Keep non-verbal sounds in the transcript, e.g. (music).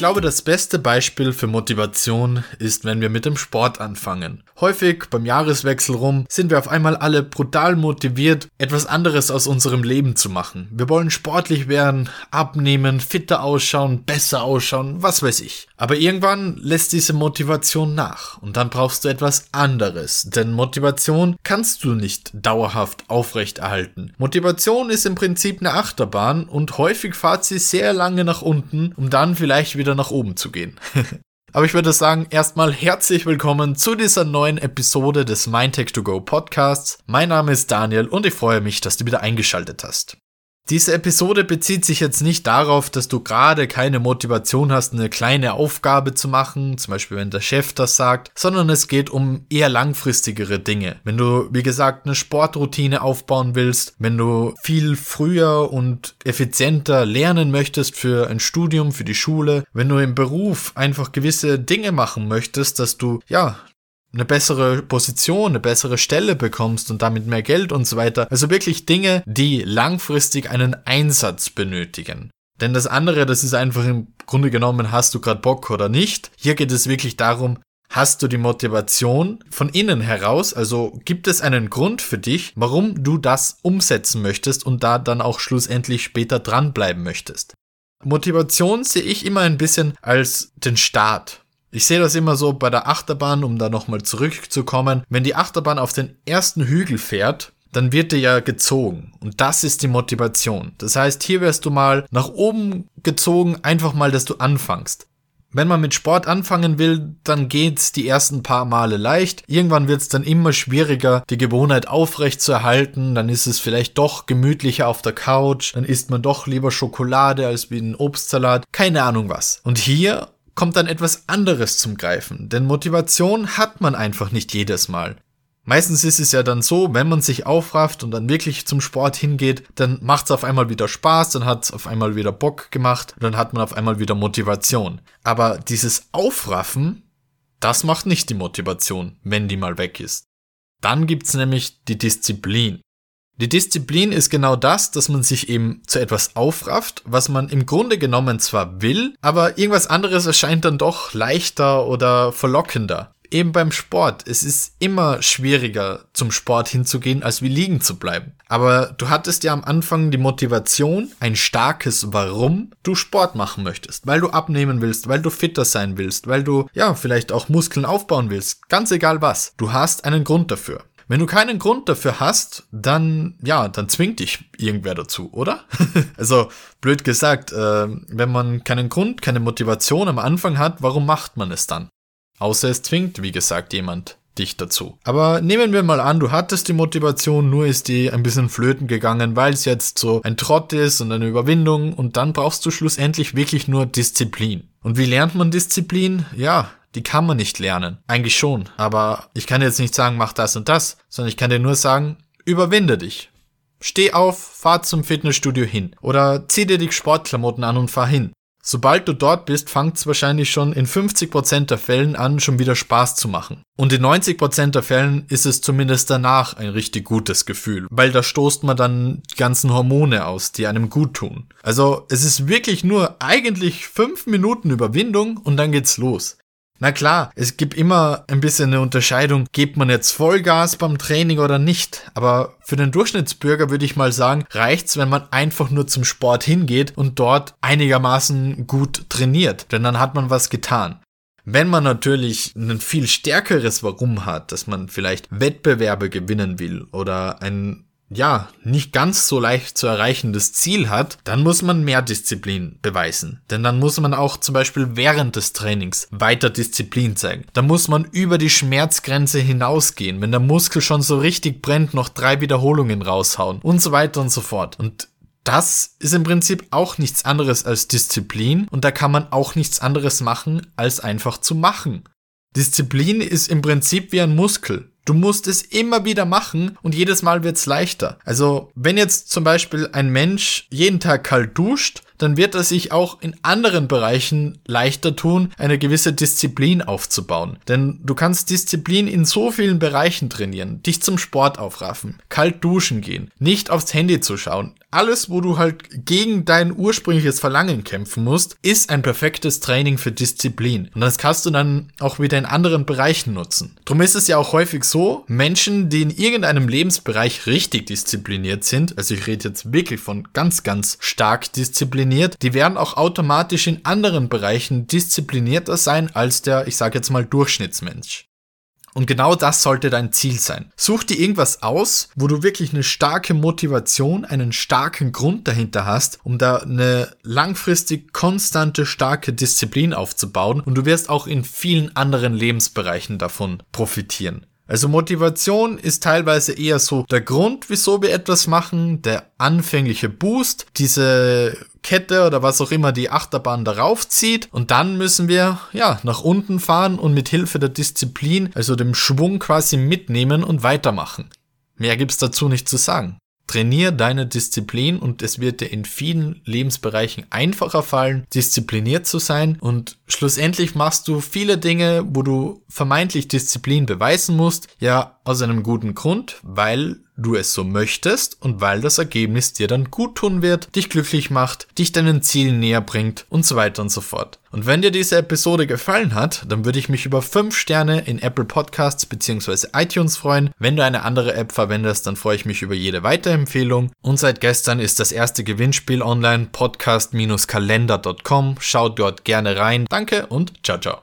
glaube, das beste Beispiel für Motivation ist, wenn wir mit dem Sport anfangen. Häufig beim Jahreswechsel rum sind wir auf einmal alle brutal motiviert, etwas anderes aus unserem Leben zu machen. Wir wollen sportlich werden, abnehmen, fitter ausschauen, besser ausschauen, was weiß ich. Aber irgendwann lässt diese Motivation nach und dann brauchst du etwas anderes, denn Motivation kannst du nicht dauerhaft aufrechterhalten. Motivation ist im Prinzip eine Achterbahn und häufig fahrt sie sehr lange nach unten, um dann vielleicht wieder nach oben zu gehen. (laughs) Aber ich würde sagen, erstmal herzlich willkommen zu dieser neuen Episode des MindTech2Go Podcasts. Mein Name ist Daniel und ich freue mich, dass du wieder eingeschaltet hast. Diese Episode bezieht sich jetzt nicht darauf, dass du gerade keine Motivation hast, eine kleine Aufgabe zu machen, zum Beispiel wenn der Chef das sagt, sondern es geht um eher langfristigere Dinge. Wenn du, wie gesagt, eine Sportroutine aufbauen willst, wenn du viel früher und effizienter lernen möchtest für ein Studium, für die Schule, wenn du im Beruf einfach gewisse Dinge machen möchtest, dass du, ja, eine bessere Position, eine bessere Stelle bekommst und damit mehr Geld und so weiter. Also wirklich Dinge, die langfristig einen Einsatz benötigen. Denn das andere, das ist einfach im Grunde genommen, hast du gerade Bock oder nicht. Hier geht es wirklich darum, hast du die Motivation von innen heraus, also gibt es einen Grund für dich, warum du das umsetzen möchtest und da dann auch schlussendlich später dranbleiben möchtest. Motivation sehe ich immer ein bisschen als den Start. Ich sehe das immer so bei der Achterbahn, um da nochmal zurückzukommen. Wenn die Achterbahn auf den ersten Hügel fährt, dann wird dir ja gezogen. Und das ist die Motivation. Das heißt, hier wirst du mal nach oben gezogen, einfach mal, dass du anfängst. Wenn man mit Sport anfangen will, dann geht's die ersten paar Male leicht. Irgendwann wird's dann immer schwieriger, die Gewohnheit aufrecht zu erhalten. Dann ist es vielleicht doch gemütlicher auf der Couch. Dann isst man doch lieber Schokolade als wie ein Obstsalat. Keine Ahnung was. Und hier kommt dann etwas anderes zum Greifen, denn Motivation hat man einfach nicht jedes Mal. Meistens ist es ja dann so, wenn man sich aufrafft und dann wirklich zum Sport hingeht, dann macht es auf einmal wieder Spaß, dann hat es auf einmal wieder Bock gemacht, dann hat man auf einmal wieder Motivation. Aber dieses Aufraffen, das macht nicht die Motivation, wenn die mal weg ist. Dann gibt's nämlich die Disziplin. Die Disziplin ist genau das, dass man sich eben zu etwas aufrafft, was man im Grunde genommen zwar will, aber irgendwas anderes erscheint dann doch leichter oder verlockender. Eben beim Sport. Es ist immer schwieriger, zum Sport hinzugehen, als wie liegen zu bleiben. Aber du hattest ja am Anfang die Motivation, ein starkes Warum du Sport machen möchtest. Weil du abnehmen willst, weil du fitter sein willst, weil du, ja, vielleicht auch Muskeln aufbauen willst. Ganz egal was. Du hast einen Grund dafür. Wenn du keinen Grund dafür hast, dann, ja, dann zwingt dich irgendwer dazu, oder? (laughs) also, blöd gesagt, äh, wenn man keinen Grund, keine Motivation am Anfang hat, warum macht man es dann? Außer es zwingt, wie gesagt, jemand dich dazu. Aber nehmen wir mal an, du hattest die Motivation, nur ist die ein bisschen flöten gegangen, weil es jetzt so ein Trott ist und eine Überwindung und dann brauchst du schlussendlich wirklich nur Disziplin. Und wie lernt man Disziplin? Ja, die kann man nicht lernen. Eigentlich schon. Aber ich kann jetzt nicht sagen, mach das und das, sondern ich kann dir nur sagen, überwinde dich. Steh auf, fahr zum Fitnessstudio hin. Oder zieh dir die Sportklamotten an und fahr hin. Sobald du dort bist, fängt es wahrscheinlich schon in 50% der Fällen an, schon wieder Spaß zu machen. Und in 90% der Fällen ist es zumindest danach ein richtig gutes Gefühl, weil da stoßt man dann die ganzen Hormone aus, die einem gut tun. Also es ist wirklich nur eigentlich 5 Minuten Überwindung und dann geht's los. Na klar, es gibt immer ein bisschen eine Unterscheidung, gibt man jetzt Vollgas beim Training oder nicht. Aber für den Durchschnittsbürger würde ich mal sagen, reicht's, wenn man einfach nur zum Sport hingeht und dort einigermaßen gut trainiert. Denn dann hat man was getan. Wenn man natürlich ein viel stärkeres Warum hat, dass man vielleicht Wettbewerbe gewinnen will oder ein ja, nicht ganz so leicht zu erreichendes Ziel hat, dann muss man mehr Disziplin beweisen. Denn dann muss man auch zum Beispiel während des Trainings weiter Disziplin zeigen. Da muss man über die Schmerzgrenze hinausgehen. Wenn der Muskel schon so richtig brennt, noch drei Wiederholungen raushauen und so weiter und so fort. Und das ist im Prinzip auch nichts anderes als Disziplin und da kann man auch nichts anderes machen, als einfach zu machen. Disziplin ist im Prinzip wie ein Muskel. Du musst es immer wieder machen und jedes Mal wird's leichter. Also, wenn jetzt zum Beispiel ein Mensch jeden Tag kalt duscht, dann wird er sich auch in anderen Bereichen leichter tun, eine gewisse Disziplin aufzubauen. Denn du kannst Disziplin in so vielen Bereichen trainieren, dich zum Sport aufraffen, kalt duschen gehen, nicht aufs Handy zu schauen, alles, wo du halt gegen dein ursprüngliches Verlangen kämpfen musst, ist ein perfektes Training für Disziplin. Und das kannst du dann auch wieder in anderen Bereichen nutzen. Drum ist es ja auch häufig so, Menschen, die in irgendeinem Lebensbereich richtig diszipliniert sind, also ich rede jetzt wirklich von ganz, ganz stark diszipliniert, die werden auch automatisch in anderen Bereichen disziplinierter sein als der, ich sage jetzt mal, Durchschnittsmensch. Und genau das sollte dein Ziel sein. Such dir irgendwas aus, wo du wirklich eine starke Motivation, einen starken Grund dahinter hast, um da eine langfristig konstante, starke Disziplin aufzubauen und du wirst auch in vielen anderen Lebensbereichen davon profitieren. Also Motivation ist teilweise eher so der Grund, wieso wir etwas machen, der anfängliche Boost, diese Kette oder was auch immer die Achterbahn darauf zieht und dann müssen wir ja nach unten fahren und mit Hilfe der Disziplin, also dem Schwung quasi mitnehmen und weitermachen. Mehr gibt's dazu nicht zu sagen. Trainier deine Disziplin und es wird dir in vielen Lebensbereichen einfacher fallen, diszipliniert zu sein und schlussendlich machst du viele Dinge, wo du vermeintlich Disziplin beweisen musst, ja aus einem guten Grund, weil du es so möchtest und weil das Ergebnis dir dann gut tun wird, dich glücklich macht, dich deinen Zielen näher bringt und so weiter und so fort. Und wenn dir diese Episode gefallen hat, dann würde ich mich über 5 Sterne in Apple Podcasts bzw. iTunes freuen. Wenn du eine andere App verwendest, dann freue ich mich über jede Weiterempfehlung. Und seit gestern ist das erste Gewinnspiel online podcast-kalender.com. Schaut dort gerne rein. Danke und ciao ciao.